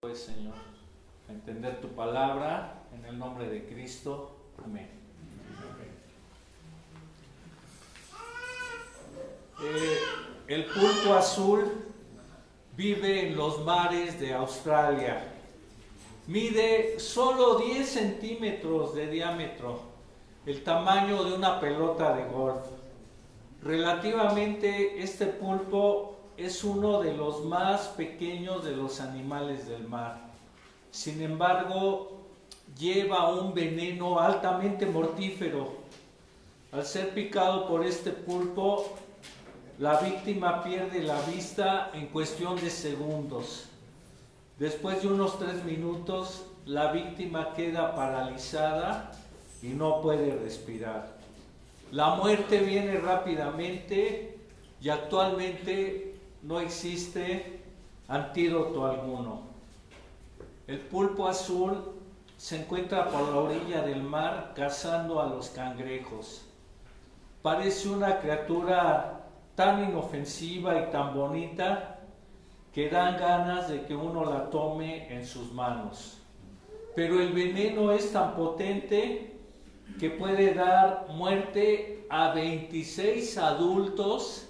pues, Señor, a entender tu palabra en el nombre de Cristo. Amén. Eh, el pulpo azul vive en los mares de Australia. Mide solo 10 centímetros de diámetro, el tamaño de una pelota de golf. Relativamente este pulpo es uno de los más pequeños de los animales del mar. Sin embargo, lleva un veneno altamente mortífero. Al ser picado por este pulpo, la víctima pierde la vista en cuestión de segundos. Después de unos tres minutos, la víctima queda paralizada y no puede respirar. La muerte viene rápidamente y actualmente no existe antídoto alguno. El pulpo azul se encuentra por la orilla del mar cazando a los cangrejos. Parece una criatura tan inofensiva y tan bonita que dan ganas de que uno la tome en sus manos. Pero el veneno es tan potente que puede dar muerte a 26 adultos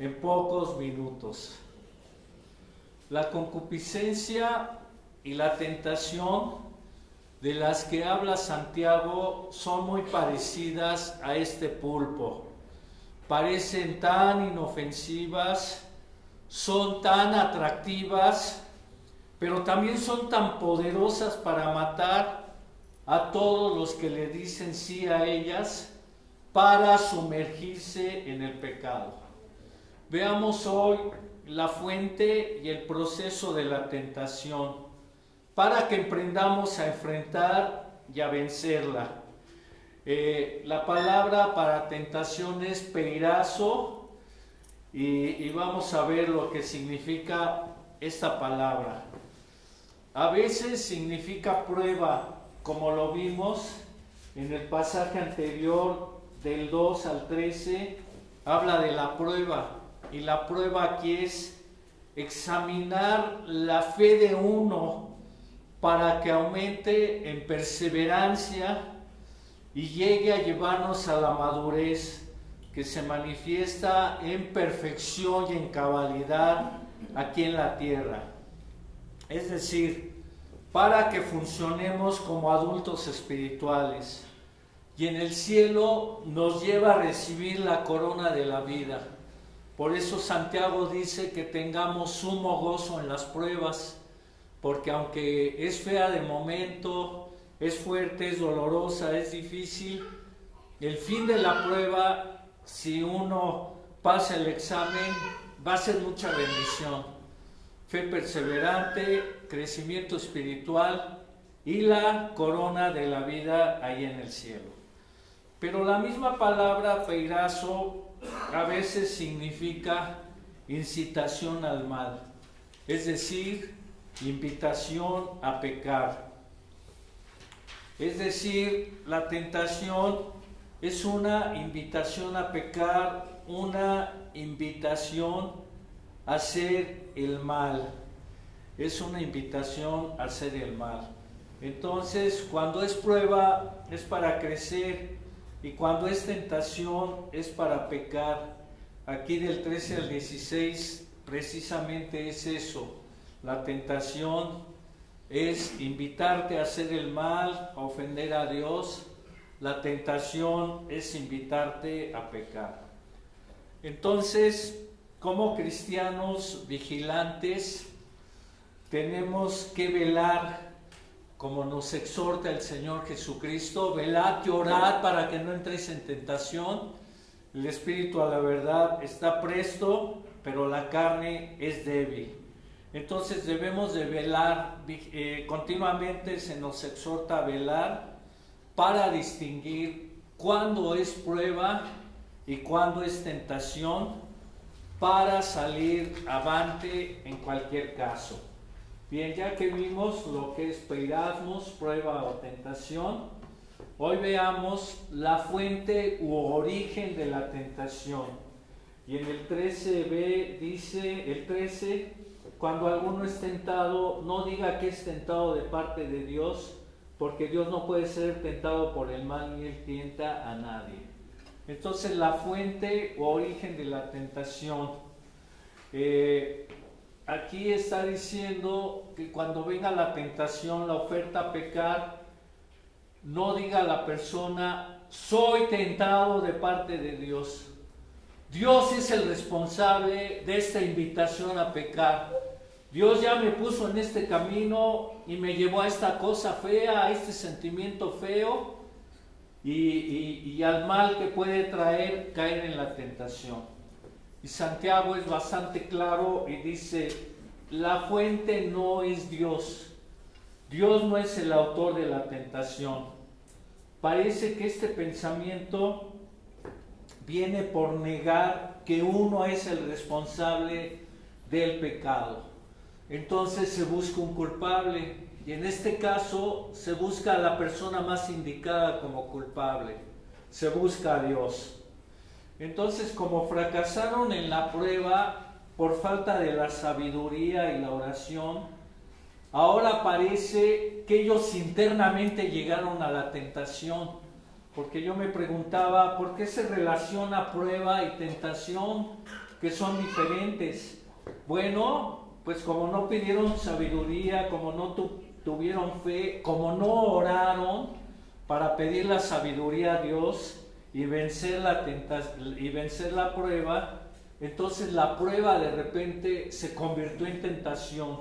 en pocos minutos. La concupiscencia y la tentación de las que habla Santiago son muy parecidas a este pulpo. Parecen tan inofensivas, son tan atractivas, pero también son tan poderosas para matar a todos los que le dicen sí a ellas para sumergirse en el pecado. Veamos hoy la fuente y el proceso de la tentación para que emprendamos a enfrentar y a vencerla. Eh, la palabra para tentación es peirazo y, y vamos a ver lo que significa esta palabra. A veces significa prueba, como lo vimos en el pasaje anterior del 2 al 13, habla de la prueba. Y la prueba aquí es examinar la fe de uno para que aumente en perseverancia y llegue a llevarnos a la madurez que se manifiesta en perfección y en cabalidad aquí en la tierra. Es decir, para que funcionemos como adultos espirituales y en el cielo nos lleva a recibir la corona de la vida. Por eso Santiago dice que tengamos sumo gozo en las pruebas, porque aunque es fea de momento, es fuerte, es dolorosa, es difícil, el fin de la prueba, si uno pasa el examen, va a ser mucha bendición. Fe perseverante, crecimiento espiritual y la corona de la vida ahí en el cielo. Pero la misma palabra peirazo a veces significa incitación al mal, es decir, invitación a pecar. Es decir, la tentación es una invitación a pecar, una invitación a hacer el mal. Es una invitación a hacer el mal. Entonces, cuando es prueba, es para crecer y cuando es tentación es para pecar. Aquí del 13 al 16 precisamente es eso. La tentación es invitarte a hacer el mal, a ofender a Dios. La tentación es invitarte a pecar. Entonces, como cristianos vigilantes, tenemos que velar como nos exhorta el Señor Jesucristo, velad y orad para que no entréis en tentación. El espíritu a la verdad está presto, pero la carne es débil. Entonces debemos de velar, eh, continuamente se nos exhorta a velar para distinguir cuándo es prueba y cuándo es tentación para salir avante en cualquier caso. Bien, ya que vimos lo que es peirasmos, prueba o tentación, hoy veamos la fuente u origen de la tentación. Y en el 13b dice, el 13 cuando alguno es tentado, no diga que es tentado de parte de Dios, porque Dios no puede ser tentado por el mal ni él tienta a nadie. Entonces la fuente o origen de la tentación. Eh, aquí está diciendo que cuando venga la tentación, la oferta a pecar, no diga a la persona, soy tentado de parte de Dios. Dios es el responsable de esta invitación a pecar. Dios ya me puso en este camino y me llevó a esta cosa fea, a este sentimiento feo y, al mal que puede traer caer en la tentación. Y Santiago es bastante claro y dice, la fuente no es Dios. Dios no es el autor de la tentación. Parece que este pensamiento viene por negar que uno es el responsable del pecado. Entonces se busca un culpable y en este caso se busca a la persona más indicada como culpable. Se busca a Dios. Entonces como fracasaron en la prueba por falta de la sabiduría y la oración, ahora parece que ellos internamente llegaron a la tentación porque yo me preguntaba, ¿por qué se relaciona prueba y tentación que son diferentes? Bueno, pues como no pidieron sabiduría, como no tuvieron fe, como no oraron para pedir la sabiduría a Dios y vencer la y vencer la prueba, entonces la prueba de repente se convirtió en tentación.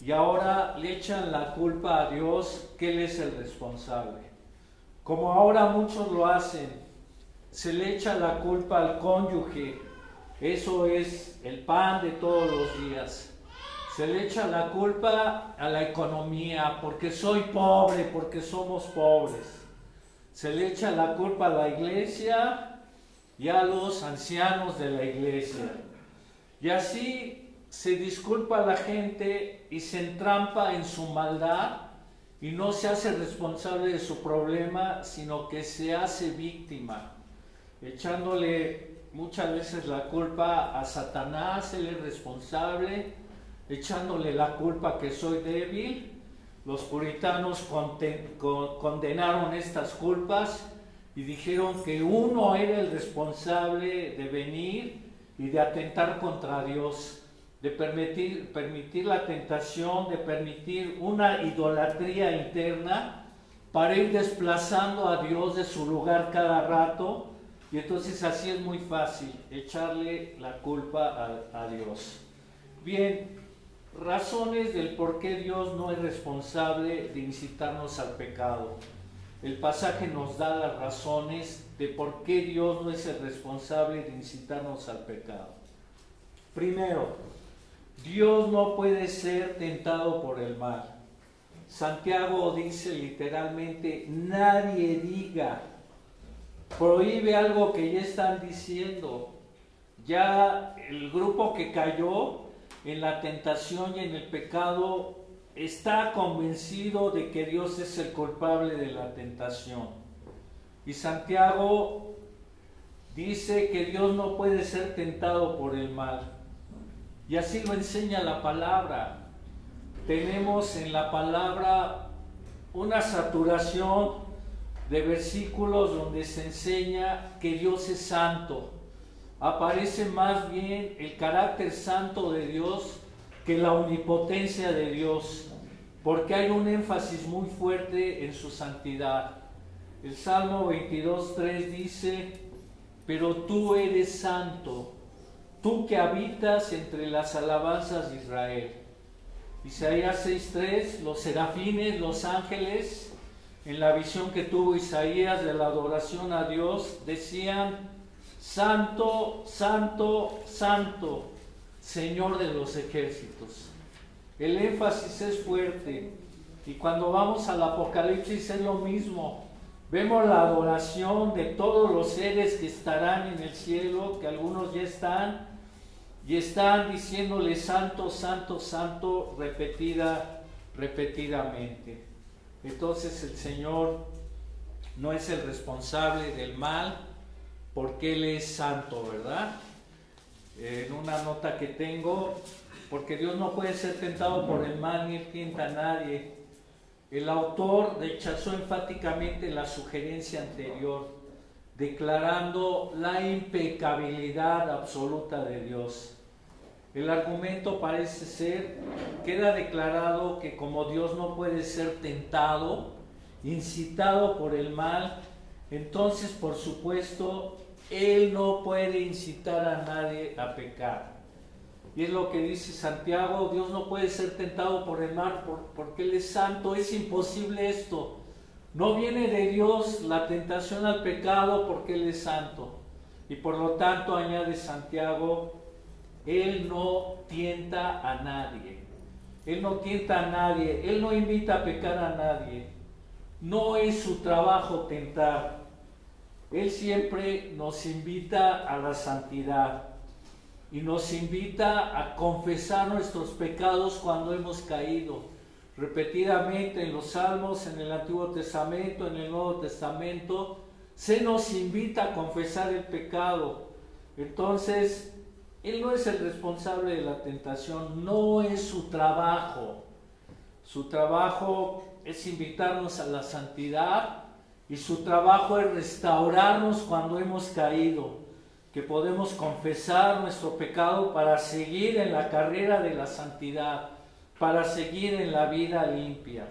Y ahora le echan la culpa a Dios que Él es el responsable como ahora muchos lo hacen, se le echa la culpa al cónyuge, eso es el pan de todos los días. Se le echa la culpa a la economía, porque soy pobre, porque somos pobres. Se le echa la culpa a la iglesia y a los ancianos de la iglesia. Y así se disculpa a la gente y se entrampa en su maldad y no se hace responsable de su problema, sino que se hace víctima, echándole muchas veces la culpa a Satanás, él es responsable, echándole la culpa que soy débil. Los puritanos condenaron estas culpas y dijeron que uno era el responsable de venir y de atentar contra Dios de permitir, la tentación, de permitir una idolatría interna para ir desplazando a Dios de su lugar cada rato. Y entonces así es muy fácil echarle la culpa a, a Dios. Bien, razones del por qué Dios no es responsable de incitarnos al pecado. El pasaje nos da las razones de por qué Dios no es el responsable de incitarnos al pecado. Primero, Dios no puede ser tentado por el mal. Santiago dice literalmente, nadie diga, prohíbe algo que ya están diciendo. Ya el grupo que cayó en la tentación y en el pecado está convencido de que Dios es el culpable de la tentación. Y Santiago dice que Dios no puede ser tentado por el mal. Y así lo enseña la palabra. Tenemos en la palabra una saturación de versículos donde se enseña que Dios es santo. Aparece más bien el carácter santo de Dios que la omnipotencia de Dios, porque hay un énfasis muy fuerte en su santidad. El Salmo 22.3 dice, pero tú eres santo, tú que habitas entre las alabanzas de Israel. Isaías 6.3, los serafines, los ángeles, en la visión que tuvo Isaías de la adoración a Dios, decían, Santo, Santo, Santo, Señor de los ejércitos. El énfasis es fuerte y cuando vamos al Apocalipsis es lo mismo. Vemos la adoración de todos los seres que estarán en el cielo, que algunos ya están, y están diciéndole santo, santo, santo repetida, repetidamente. Entonces el Señor no es el responsable del mal porque Él es santo, ¿verdad? En una nota que tengo porque Dios no puede ser tentado por el mal ni tienta a nadie. El autor rechazó enfáticamente la sugerencia anterior, declarando la impecabilidad absoluta de Dios. El argumento parece ser, queda declarado que como Dios no puede ser tentado, incitado por el mal, entonces por supuesto Él no puede incitar a nadie a pecar. Y es lo que dice Santiago, Dios no puede ser tentado por el mal porque Él es santo, es imposible esto. No viene de Dios la tentación al pecado porque Él es santo. Y por lo tanto, añade Santiago, él no tienta a nadie. Él no tienta a nadie. Él no invita a pecar a nadie. No es su trabajo tentar. Él siempre nos invita a la santidad y nos invita a confesar nuestros pecados cuando hemos caído. Repetidamente en los salmos, en el Antiguo Testamento, en el Nuevo Testamento, se nos invita a confesar el pecado. Entonces, él no es el responsable de la tentación, no es su trabajo. Su trabajo es invitarnos a la santidad y su trabajo es restaurarnos cuando hemos caído, que podemos confesar nuestro pecado para seguir en la carrera de la santidad, para seguir en la vida limpia.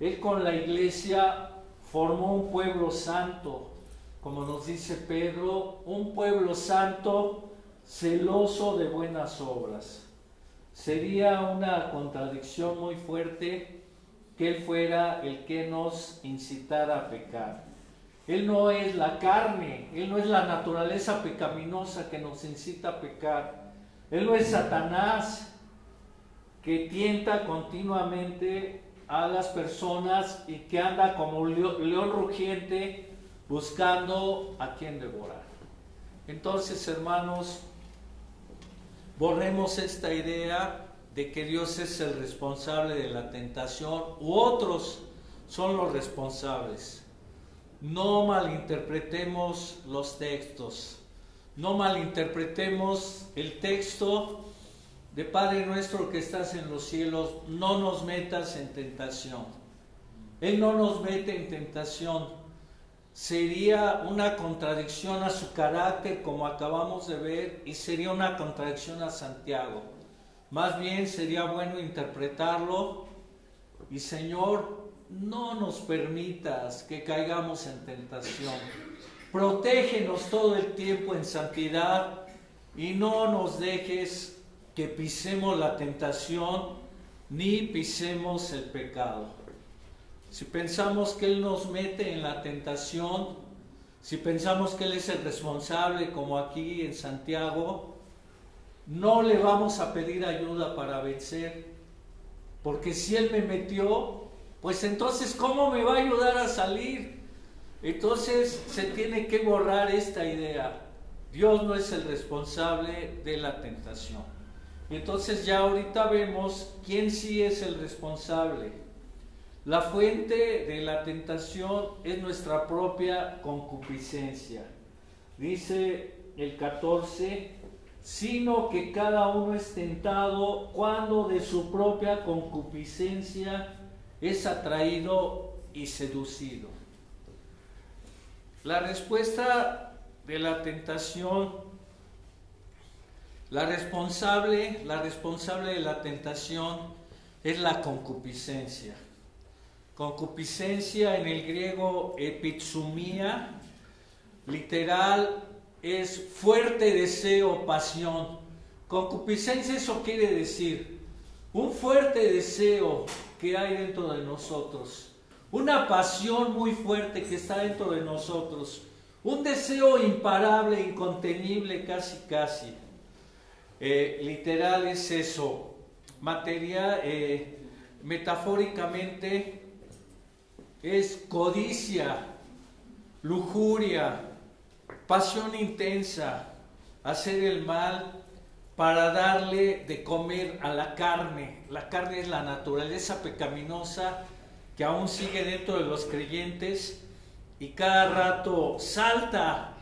Él con la iglesia formó un pueblo santo, como nos dice Pedro, un pueblo santo celoso de buenas obras. Sería una contradicción muy fuerte que Él fuera el que nos incitara a pecar. Él no es la carne, Él no es la naturaleza pecaminosa que nos incita a pecar. Él no es Satanás que tienta continuamente a las personas y que anda como león rugiente buscando a quien devorar. Entonces, hermanos, Borremos esta idea de que Dios es el responsable de la tentación u otros son los responsables. No malinterpretemos los textos. No malinterpretemos el texto de Padre nuestro que estás en los cielos. No nos metas en tentación. Él no nos mete en tentación sería una contradicción a su carácter como acabamos de ver y sería una contradicción a Santiago. Más bien sería bueno interpretarlo y Señor, no nos permitas que caigamos en tentación. Protégenos todo el tiempo en santidad y no nos dejes que pisemos la tentación ni pisemos el pecado. Si pensamos que Él nos mete en la tentación, si pensamos que Él es el responsable, como aquí en Santiago, no le vamos a pedir ayuda para vencer. Porque si Él me metió, pues entonces, ¿cómo me va a ayudar a salir? Entonces se tiene que borrar esta idea. Dios no es el responsable de la tentación. Entonces ya ahorita vemos quién sí es el responsable. La fuente de la tentación es nuestra propia concupiscencia. Dice el 14, sino que cada uno es tentado cuando de su propia concupiscencia es atraído y seducido. La respuesta de la tentación, la responsable, la responsable de la tentación es la concupiscencia. Concupiscencia en el griego epitsumía, literal es fuerte deseo, pasión. Concupiscencia eso quiere decir un fuerte deseo que hay dentro de nosotros, una pasión muy fuerte que está dentro de nosotros, un deseo imparable, incontenible, casi casi. Eh, literal es eso, materia, eh, metafóricamente es codicia, lujuria, pasión intensa, hacer el mal para darle de comer a la carne. La carne es la naturaleza pecaminosa que aún sigue dentro de los creyentes y cada rato salta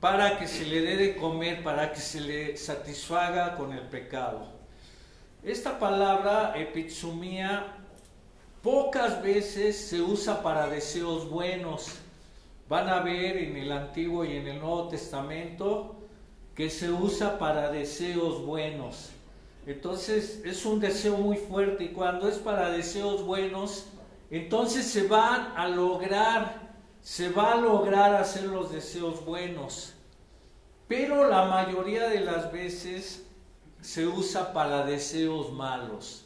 para que se le dé de comer, para que se le satisfaga con el pecado. Esta palabra epitsumía pocas veces se usa para deseos buenos. Van a ver en el Antiguo y en el Nuevo Testamento que se usa para deseos buenos. Entonces es un deseo muy fuerte y cuando es para deseos buenos, entonces se van a lograr, se va a lograr hacer los deseos buenos. Pero la mayoría de las veces se usa para deseos malos.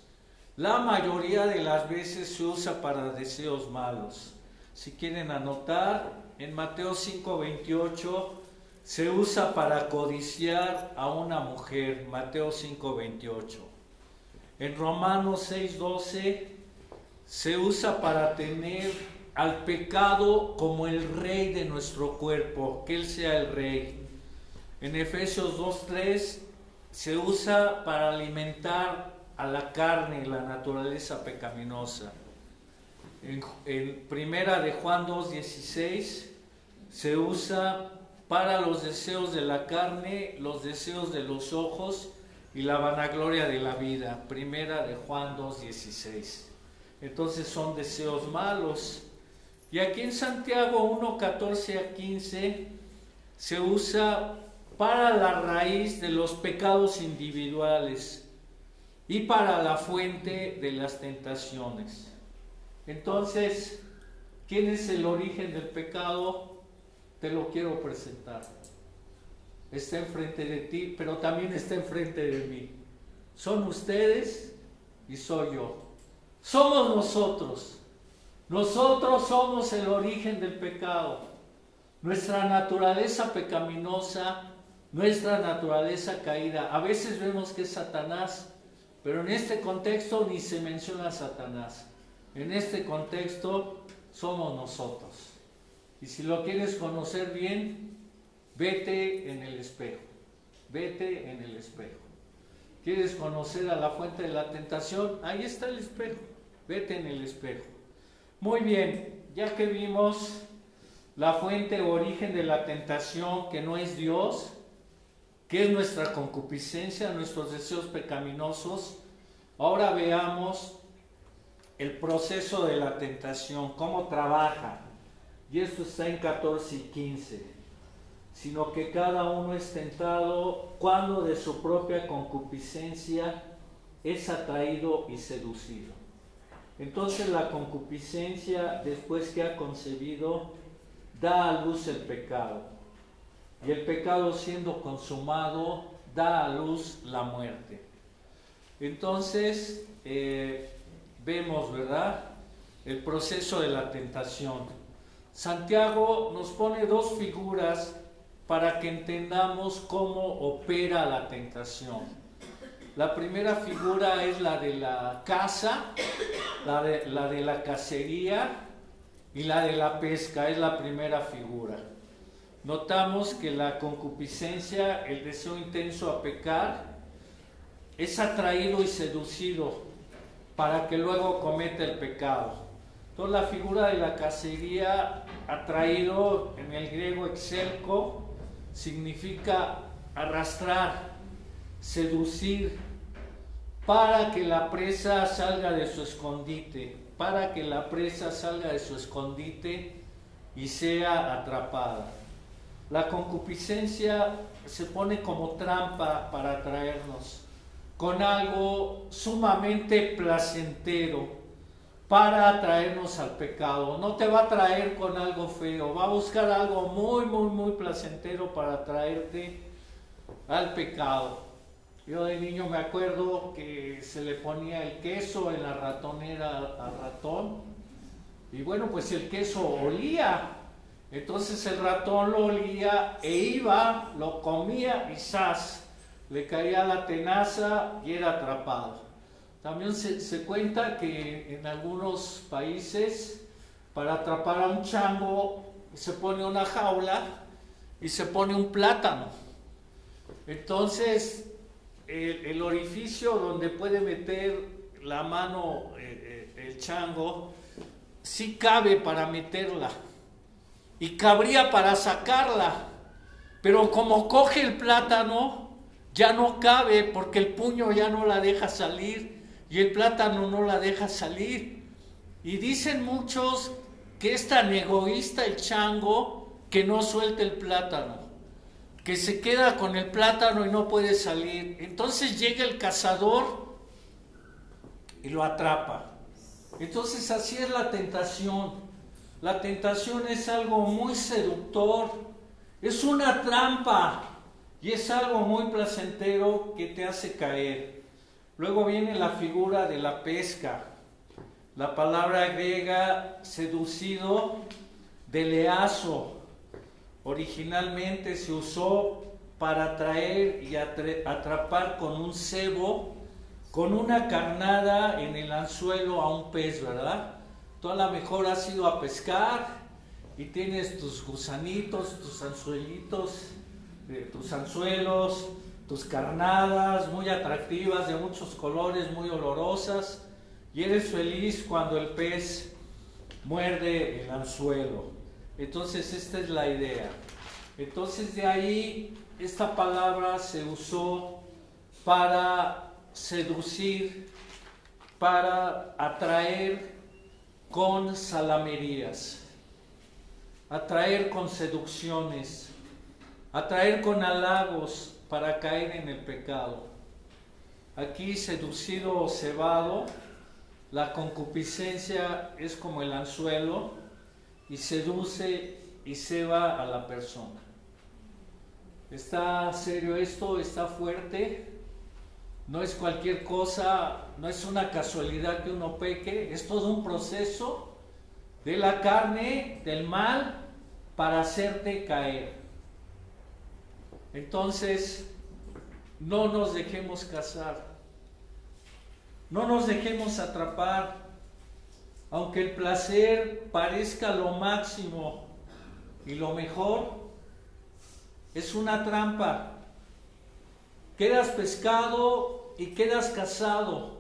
La mayoría de las veces se usa para deseos malos. Si quieren anotar, en Mateo 5:28 se usa para codiciar a una mujer, Mateo 5:28. En Romanos 6:12 se usa para tener al pecado como el rey de nuestro cuerpo, que Él sea el rey. En Efesios 2.3 se usa para alimentar a la carne, y la naturaleza pecaminosa. En, en Primera de Juan 2.16 se usa para los deseos de la carne, los deseos de los ojos y la vanagloria de la vida. Primera de Juan 2.16 entonces son deseos malos. Y aquí en Santiago 1, 14 a 15 se usa para la raíz de los pecados individuales y para la fuente de las tentaciones. Entonces, ¿quién es el origen del pecado? Te lo quiero presentar. Está enfrente de ti, pero también está enfrente de mí. Son ustedes y soy yo somos nosotros. Nosotros somos el origen del pecado. Nuestra naturaleza pecaminosa, nuestra naturaleza caída. A veces vemos que es Satanás, pero en este contexto ni se menciona Satanás. En este contexto somos nosotros. Y si lo quieres conocer bien, vete en el espejo. Vete en el espejo. ¿Quieres conocer a la fuente de la tentación? Ahí está el espejo vete en el espejo. Muy bien, ya que vimos la fuente o origen de la tentación que no es Dios, que es nuestra concupiscencia, nuestros deseos pecaminosos, ahora veamos el proceso de la tentación, cómo trabaja. Y esto está en 14 y 15. Sino que cada uno es tentado cuando de su propia concupiscencia es atraído y seducido. Entonces la concupiscencia, después que ha concebido, da a luz el pecado. Y el pecado siendo consumado, da a luz la muerte. Entonces, eh, vemos, ¿verdad? El proceso de la tentación. Santiago nos pone dos figuras para que entendamos cómo opera la tentación. La primera figura es la de la caza, la de, la de la cacería y la de la pesca, es la primera figura. Notamos que la concupiscencia, el deseo intenso a pecar, es atraído y seducido para que luego cometa el pecado. Entonces la figura de la cacería, atraído en el griego exelco, significa arrastrar, seducir, para que la presa salga de su escondite, para que la presa salga de su escondite y sea atrapada. La concupiscencia se pone como trampa para atraernos con algo sumamente placentero para atraernos al pecado. No te va a traer con algo feo, va a buscar algo muy, muy, muy placentero para atraerte al pecado. Yo de niño me acuerdo que se le ponía el queso en la ratonera al ratón. Y bueno, pues el queso olía. Entonces el ratón lo olía e iba, lo comía y ¡zas! Le caía la tenaza y era atrapado. También se, cuenta que en algunos países para atrapar a un chango se pone una jaula y se pone un plátano. Entonces el, orificio donde puede meter la mano eh, eh, el chango, sí cabe para meterla y cabría para sacarla, pero como coge el plátano, ya no cabe porque el puño ya no la deja salir y el plátano no la deja salir. Y dicen muchos que es tan egoísta el chango que no suelta el plátano, que se queda con el plátano y no puede salir. Entonces llega el cazador y lo atrapa. Entonces así es la tentación. La tentación es algo muy seductor, es una trampa y es algo muy placentero que te hace caer. Luego viene la figura de la pesca. La palabra griega seducido de leazo originalmente se usó para atraer y atrapar con un cebo con una carnada en el anzuelo a un pez, ¿verdad? Tú a lo mejor has ido a pescar y tienes tus gusanitos, tus anzuelitos, tus anzuelos, tus carnadas muy atractivas, de muchos colores, muy olorosas, y eres feliz cuando el pez muerde el anzuelo. Entonces esta es la idea. Entonces de ahí esta palabra se usó para seducir, para atraer con salamerías, atraer con seducciones, atraer con halagos para caer en el pecado. Aquí seducido o cebado, la concupiscencia es como el anzuelo y seduce y ceba a la persona. ¿Está serio esto? ¿Está fuerte? No es cualquier cosa, no es una casualidad que uno peque, es todo un proceso de la carne, del mal, para hacerte caer. Entonces, no nos dejemos casar, no nos dejemos atrapar, aunque el placer parezca lo máximo y lo mejor, es una trampa. Quedas pescado y quedas casado,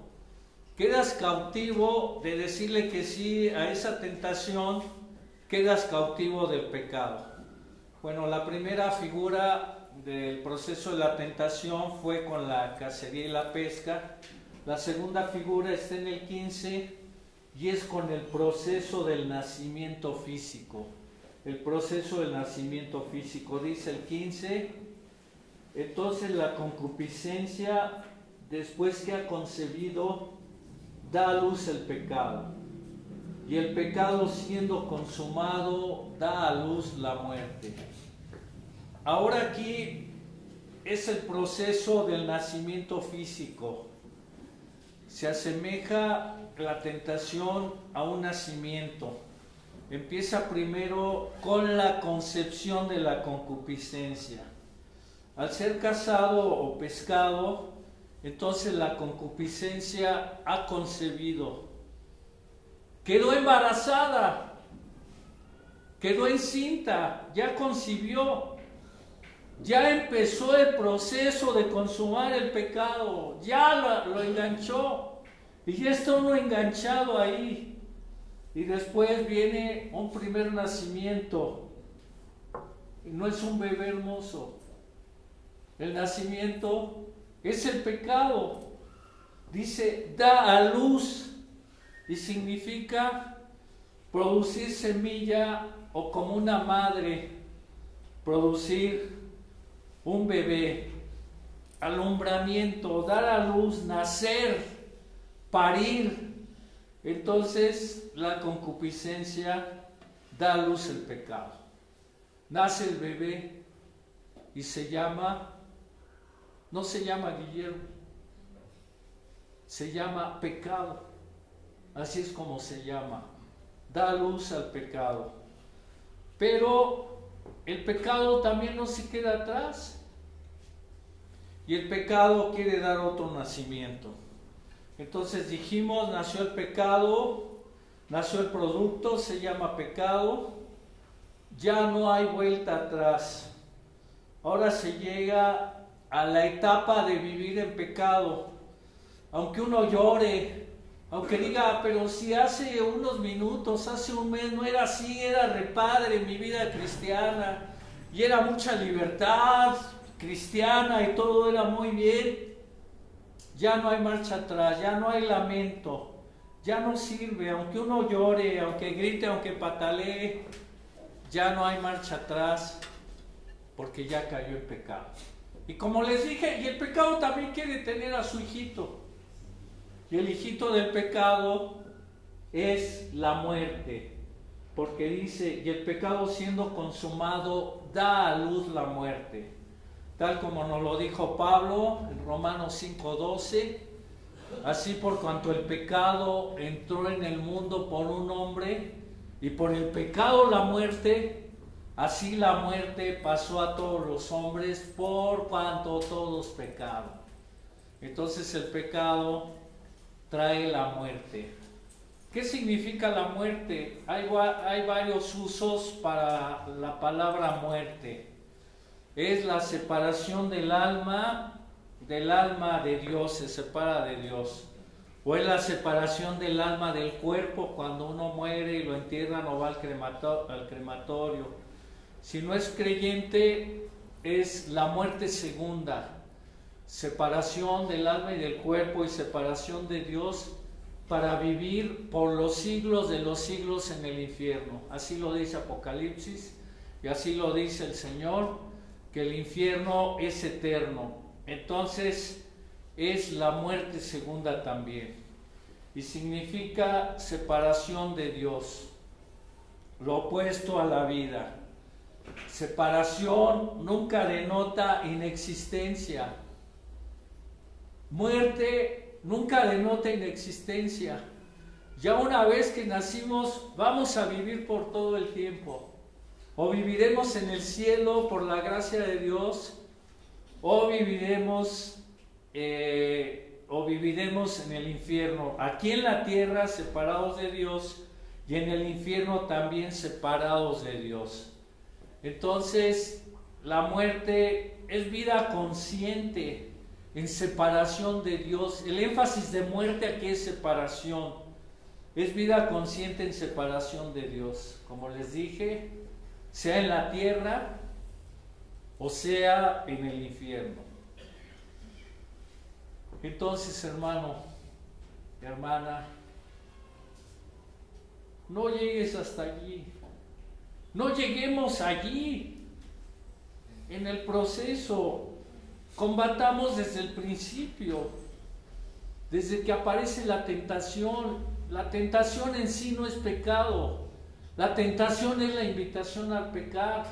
quedas cautivo de decirle que sí a esa tentación, quedas cautivo del pecado. Bueno, la primera figura del proceso de la tentación fue con la cacería y la pesca. La segunda figura está en el 15 y es con el proceso del nacimiento físico. El proceso del nacimiento físico, dice el 15, entonces la concupiscencia después que ha concebido, da a luz el pecado. Y el pecado siendo consumado, da a luz la muerte. Ahora aquí es el proceso del nacimiento físico. Se asemeja la tentación a un nacimiento. Empieza primero con la concepción de la concupiscencia. Al ser casado o pescado, entonces la concupiscencia ha concebido. Quedó embarazada, quedó encinta, ya concibió, ya empezó el proceso de consumar el pecado, ya lo, enganchó y ya está uno enganchado ahí. Y después viene un primer nacimiento. Y no es un bebé hermoso. El nacimiento es el pecado. Dice, da a luz y significa producir semilla o como una madre, producir un bebé, alumbramiento, dar a luz, nacer, parir. Entonces la concupiscencia da a luz el pecado. Nace el bebé y se llama no se llama Guillermo, se llama pecado. Así es como se llama. Da luz al pecado. Pero el pecado también no se queda atrás. Y el pecado quiere dar otro nacimiento. Entonces dijimos, nació el pecado, nació el producto, se llama pecado. Ya no hay vuelta atrás. Ahora se llega a la etapa de vivir en pecado, aunque uno llore, aunque diga, pero si hace unos minutos, hace un mes no era así, era repadre mi vida cristiana y era mucha libertad, cristiana y todo era muy bien, ya no hay marcha atrás, ya no hay lamento, ya no sirve, aunque uno llore, aunque grite, aunque patalee, ya no hay marcha atrás porque ya cayó el pecado. Y como les dije, y el pecado también quiere tener a su hijito. Y el hijito del pecado es la muerte, porque dice, y el pecado siendo consumado da a luz la muerte. Tal como nos lo dijo Pablo en Romanos 5:12, así por cuanto el pecado entró en el mundo por un hombre y por el pecado la muerte, así la muerte pasó a todos los hombres por cuanto todos pecaron. Entonces el pecado trae la muerte. ¿Qué significa la muerte? Hay, hay, varios usos para la palabra muerte. Es la separación del alma, del alma de Dios, se separa de Dios. O es la separación del alma del cuerpo cuando uno muere y lo entierran o va al, al crematorio. Si no es creyente, es la muerte segunda, separación del alma y del cuerpo y separación de Dios para vivir por los siglos de los siglos en el infierno. Así lo dice Apocalipsis y así lo dice el Señor, que el infierno es eterno. Entonces es la muerte segunda también. Y significa separación de Dios, lo opuesto a la vida. Separación nunca denota inexistencia Muerte nunca denota inexistencia. Ya una vez que nacimos, vamos a vivir por todo el tiempo. O viviremos en el cielo por la gracia de Dios, o viviremos, eh, o viviremos en el infierno. Aquí en la tierra separados de Dios y en el infierno también separados de Dios. Entonces, la muerte es vida consciente en separación de Dios. El énfasis de muerte aquí es separación. Es vida consciente en separación de Dios. Como les dije, sea en la tierra o sea en el infierno. Entonces, hermano, hermana, no llegues hasta allí. No lleguemos allí en el proceso Combatamos desde el principio, desde que aparece la tentación. La tentación en sí no es pecado. La tentación es la invitación al pecar.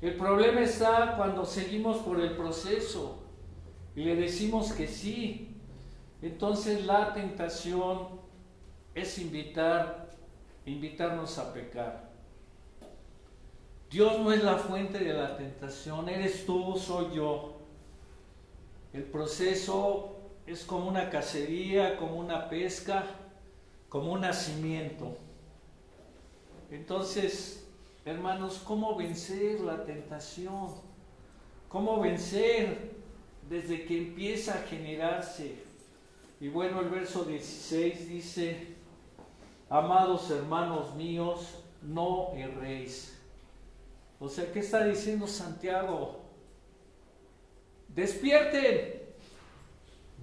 El problema está cuando seguimos por el proceso y le decimos que sí. Entonces la tentación es invitar, invitarnos a pecar. Dios no es la fuente de la tentación, eres tú, soy yo. El proceso es como una cacería, como una pesca, como un nacimiento. Entonces, hermanos, ¿cómo vencer la tentación? ¿Cómo vencer desde que empieza a generarse? Y bueno, el verso 16 dice, amados hermanos míos, no erréis. O sea, ¿qué está diciendo Santiago? Despierten.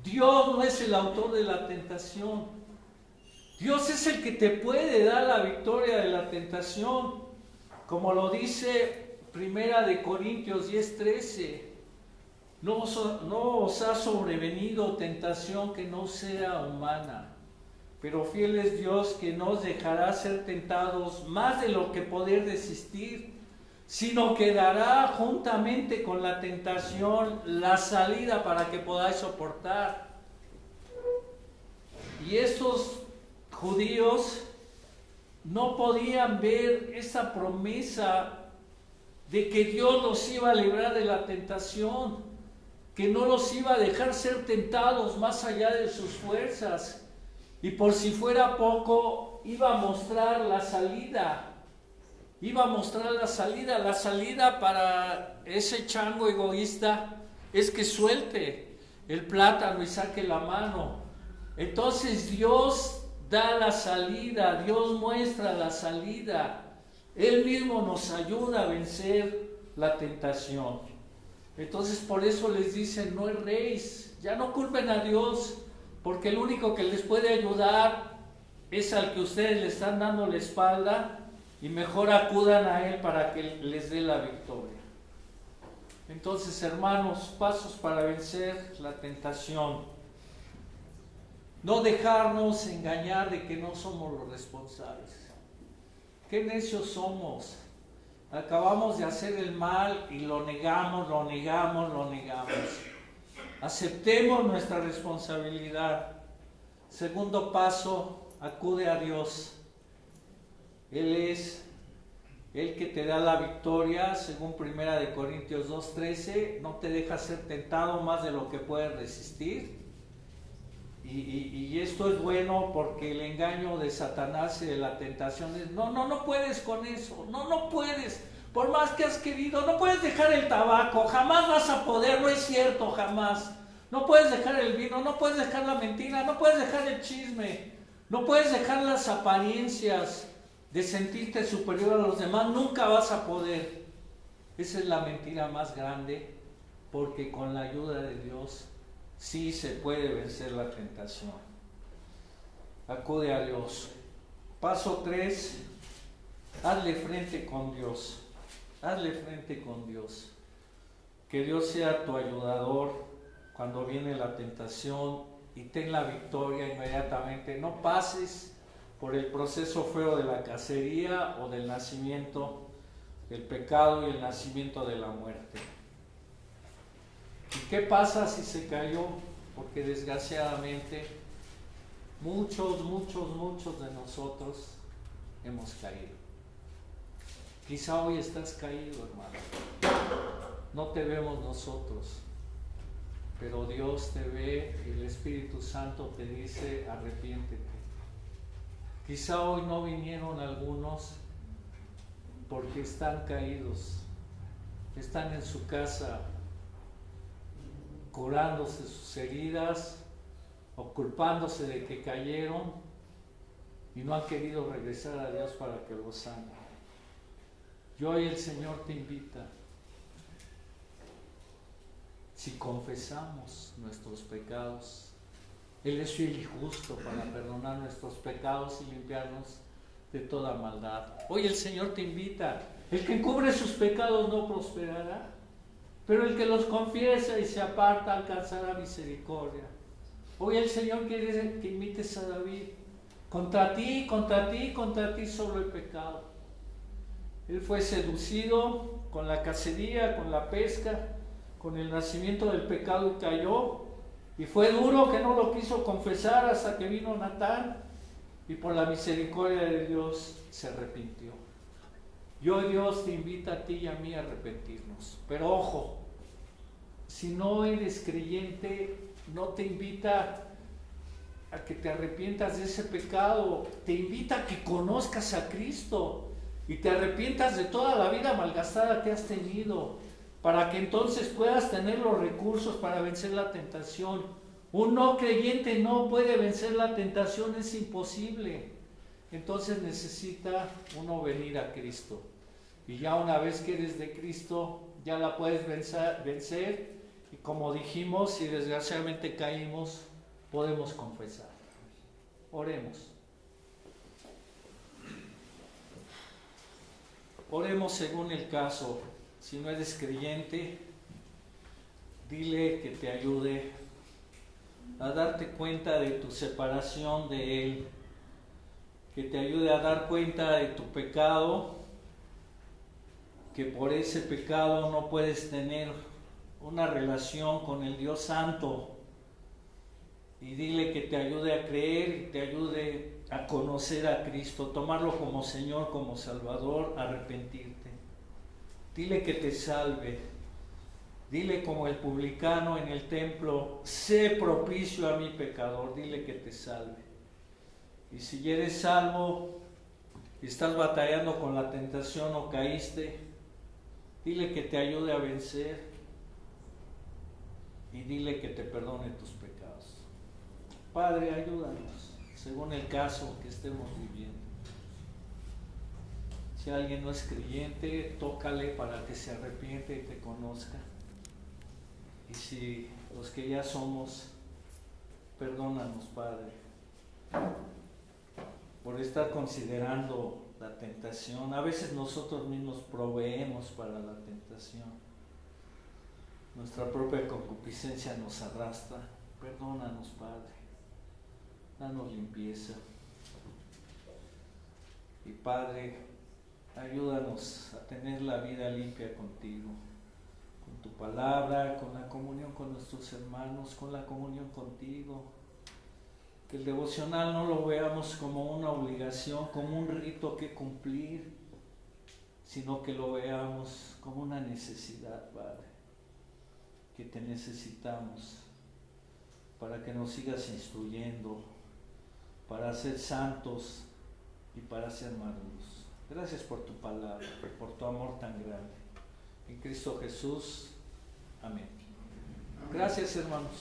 Dios no es el autor de la tentación. Dios es el que te puede dar la victoria de la tentación. Como lo dice Primera de Corintios 10:13. No, no os ha sobrevenido tentación que no sea humana, pero fiel es Dios que nos dejará ser tentados más de lo que poder desistir sino que dará juntamente con la tentación la salida para que podáis soportar. Y estos judíos no podían ver esa promesa de que Dios los iba a librar de la tentación, que no los iba a dejar ser tentados más allá de sus fuerzas. Y por si fuera poco, iba a mostrar la salida iba a mostrar la salida. La salida para ese chango egoísta es que suelte el plátano y saque la mano. Entonces Dios da la salida, Dios muestra la salida. Él mismo nos ayuda a vencer la tentación. Entonces por eso les dicen, no erréis, ya no culpen a Dios, porque el único que les puede ayudar es al que ustedes le están dando la espalda y mejor acudan a Él para que les dé la victoria. Entonces, hermanos, pasos para vencer la tentación. No dejarnos engañar de que no somos los responsables. Qué necios somos. Acabamos de hacer el mal y lo negamos, lo negamos, lo negamos. Aceptemos nuestra responsabilidad. Segundo paso, acude a Dios. Él es el que te da la victoria, según Primera de Corintios 2:13, no te deja ser tentado más de lo que puedes resistir. Y, esto es bueno porque el engaño de Satanás la tentación es, no, no, no puedes con eso, no, no puedes, por más que has querido, no puedes dejar el tabaco, jamás vas a poder, no es cierto, jamás. No puedes dejar el vino, no puedes dejar la mentira, no puedes dejar el chisme, no puedes dejar las apariencias de sentirte superior a los demás, nunca vas a poder. Esa es la mentira más grande, porque con la ayuda de Dios sí se puede vencer la tentación. Acude a Dios. Paso 3, hazle frente con Dios. Hazle frente con Dios. Que Dios sea tu ayudador cuando viene la tentación y ten la victoria inmediatamente. No pases por el proceso feo de la cacería o del nacimiento del pecado y el nacimiento de la muerte. ¿Y qué pasa si se cayó? Porque desgraciadamente muchos, muchos, muchos de nosotros hemos caído. Quizá hoy estás caído, hermano. No te vemos nosotros, pero Dios te ve y el Espíritu Santo te dice, arrepiéntete. Quizá hoy no vinieron algunos porque están caídos, están en su casa curándose sus heridas o culpándose de que cayeron y no han querido regresar a Dios para que los sane. Y hoy el Señor te invita, si confesamos nuestros pecados, él es fiel y justo para perdonar nuestros pecados y limpiarnos de toda maldad. Hoy el Señor te invita. El que encubre sus pecados no prosperará, pero el que los confiesa y se aparta alcanzará misericordia. Hoy el Señor quiere que invites a David. Contra ti, contra ti, contra ti solo el pecado. Él fue seducido con la cacería, con la pesca, con el nacimiento del pecado y cayó y fue duro que no lo quiso confesar hasta que vino Natán y por la misericordia de Dios se arrepintió. Yo Dios te invita a ti y a mí a arrepentirnos. Pero ojo, si no eres creyente, no te invita a que te arrepientas de ese pecado, te invita a que conozcas a Cristo y te arrepientas de toda la vida malgastada que has tenido para que entonces puedas tener los recursos para vencer la tentación. Un no creyente no puede vencer la tentación, es imposible. Entonces necesita uno venir a Cristo. Y ya una vez que eres de Cristo, ya la puedes vencer, vencer. Y como dijimos, si desgraciadamente caímos, podemos confesar. Oremos. Oremos según el caso. Si no eres creyente, dile que te ayude a darte cuenta de tu separación de Él, que te ayude a dar cuenta de tu pecado, que por ese pecado no puedes tener una relación con el Dios Santo. Y dile que te ayude a creer y te ayude a conocer a Cristo, tomarlo como Señor, como Salvador, arrepentirte. Dile que te salve. Dile como el publicano en el templo, sé propicio a mi pecador, dile que te salve. Y si eres salvo y estás batallando con la tentación o caíste, dile que te ayude a vencer y dile que te perdone tus pecados. Padre, ayúdanos, según el caso que estemos viviendo. Si alguien no es creyente, tócale para que se arrepiente y te conozca. Y si los que ya somos, perdónanos, Padre, por estar considerando la tentación. A veces nosotros mismos proveemos para la tentación. Nuestra propia concupiscencia nos arrastra. Perdónanos, Padre. Danos limpieza. Y Padre, ayúdanos a tener la vida limpia contigo, con tu palabra, con la comunión con nuestros hermanos, con la comunión contigo. Que el devocional no lo veamos como una obligación, como un rito que cumplir, sino que lo veamos como una necesidad, Padre, que te necesitamos para que nos sigas instruyendo, para ser santos y para ser maduros. Gracias por tu palabra, por tu amor tan grande. En Cristo Jesús, amén. Gracias hermanos.